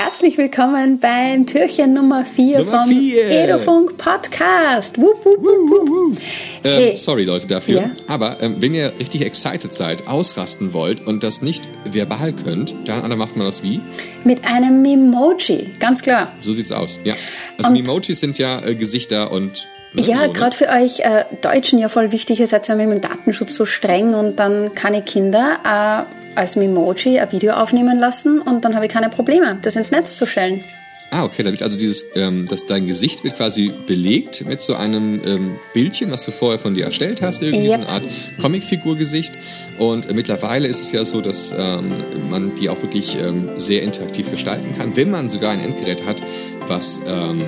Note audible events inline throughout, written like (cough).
Herzlich willkommen beim Türchen Nummer 4 Nummer vom vier. Edofunk Podcast. Wupp, wupp, wupp. Ähm, Hey. Sorry Leute dafür. Ja. Aber ähm, wenn ihr richtig excited seid, ausrasten wollt und das nicht verbal könnt, dann macht man das wie? Mit einem Mimoji, ganz klar. So sieht's aus. Ja. Also Und- Emojis sind ja äh, Gesichter und ne, Ja, ne? gerade für euch äh, Deutschen ja voll wichtig, ihr seid ja mit dem Datenschutz so streng und dann ich Kinder äh, als Mimoji ein Video aufnehmen lassen und dann habe ich keine Probleme, das ins Netz zu stellen. Ah, okay, da wird also dieses, ähm, dass dein Gesicht wird quasi belegt mit so einem ähm, Bildchen, was du vorher von dir erstellt hast, irgendwie Yep. so eine Art Comicfigurgesicht. Und äh, mittlerweile ist es ja so, dass ähm, man die auch wirklich ähm, sehr interaktiv gestalten kann, wenn man sogar ein Endgerät hat, was ähm,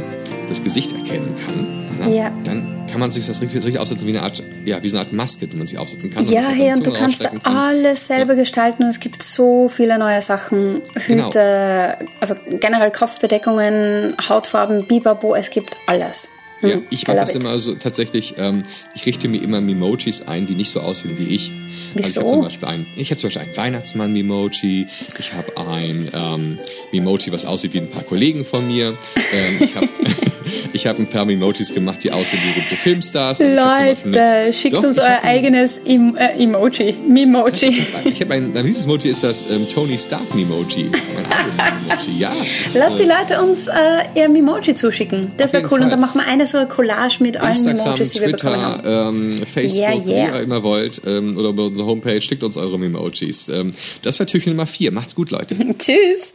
das Gesicht erkennen kann. Anna, Ja. Dann kann man sich das richtig, aufsetzen wie eine Art, ja, wie so eine Art Maske, die man sich aufsetzen kann. Ja, hey, und du kannst alles selber gestalten und es gibt so viele neue Sachen. Genau. Hüte, also generell Kopfbedeckungen, Hautfarben, Bibabo, es gibt alles. Hm, Ja, ich mache das it. immer so tatsächlich, ähm, ich richte mir immer Memojis ein, die nicht so aussehen wie ich. Also ich Wieso? habe zum Beispiel ein, ich habe zum Beispiel ein Weihnachtsmann-Memoji, ich habe ein ähm, Memoji, was aussieht wie ein paar Kollegen von mir. Ähm, ich habe (laughs) ich hab ein paar Memojis gemacht, die aussehen wie berühmte Filmstars. Also Leute, eine- schickt Doch, uns euer eigenes em äh, Emoji, Mimoji. Ich habe ein, mein Lieblings-Emoji ist das ähm, Tony Stark-Memoji. Mein eigenes Emoji, ja. das, Lass die äh, Leute uns äh, ihr Mimoji zuschicken. Das wäre cool. Und Fall. dann machen wir eine so eine Collage mit allen Instagram, Emojis, die wir bekommen haben. Twitter, ähm, Facebook, Yeah, yeah. wie ihr immer wollt, ähm, oder über unsere Homepage, schickt uns eure Emojis. Ähm, das war Türchen Nummer 4. Macht's gut, Leute. (laughs) Tschüss.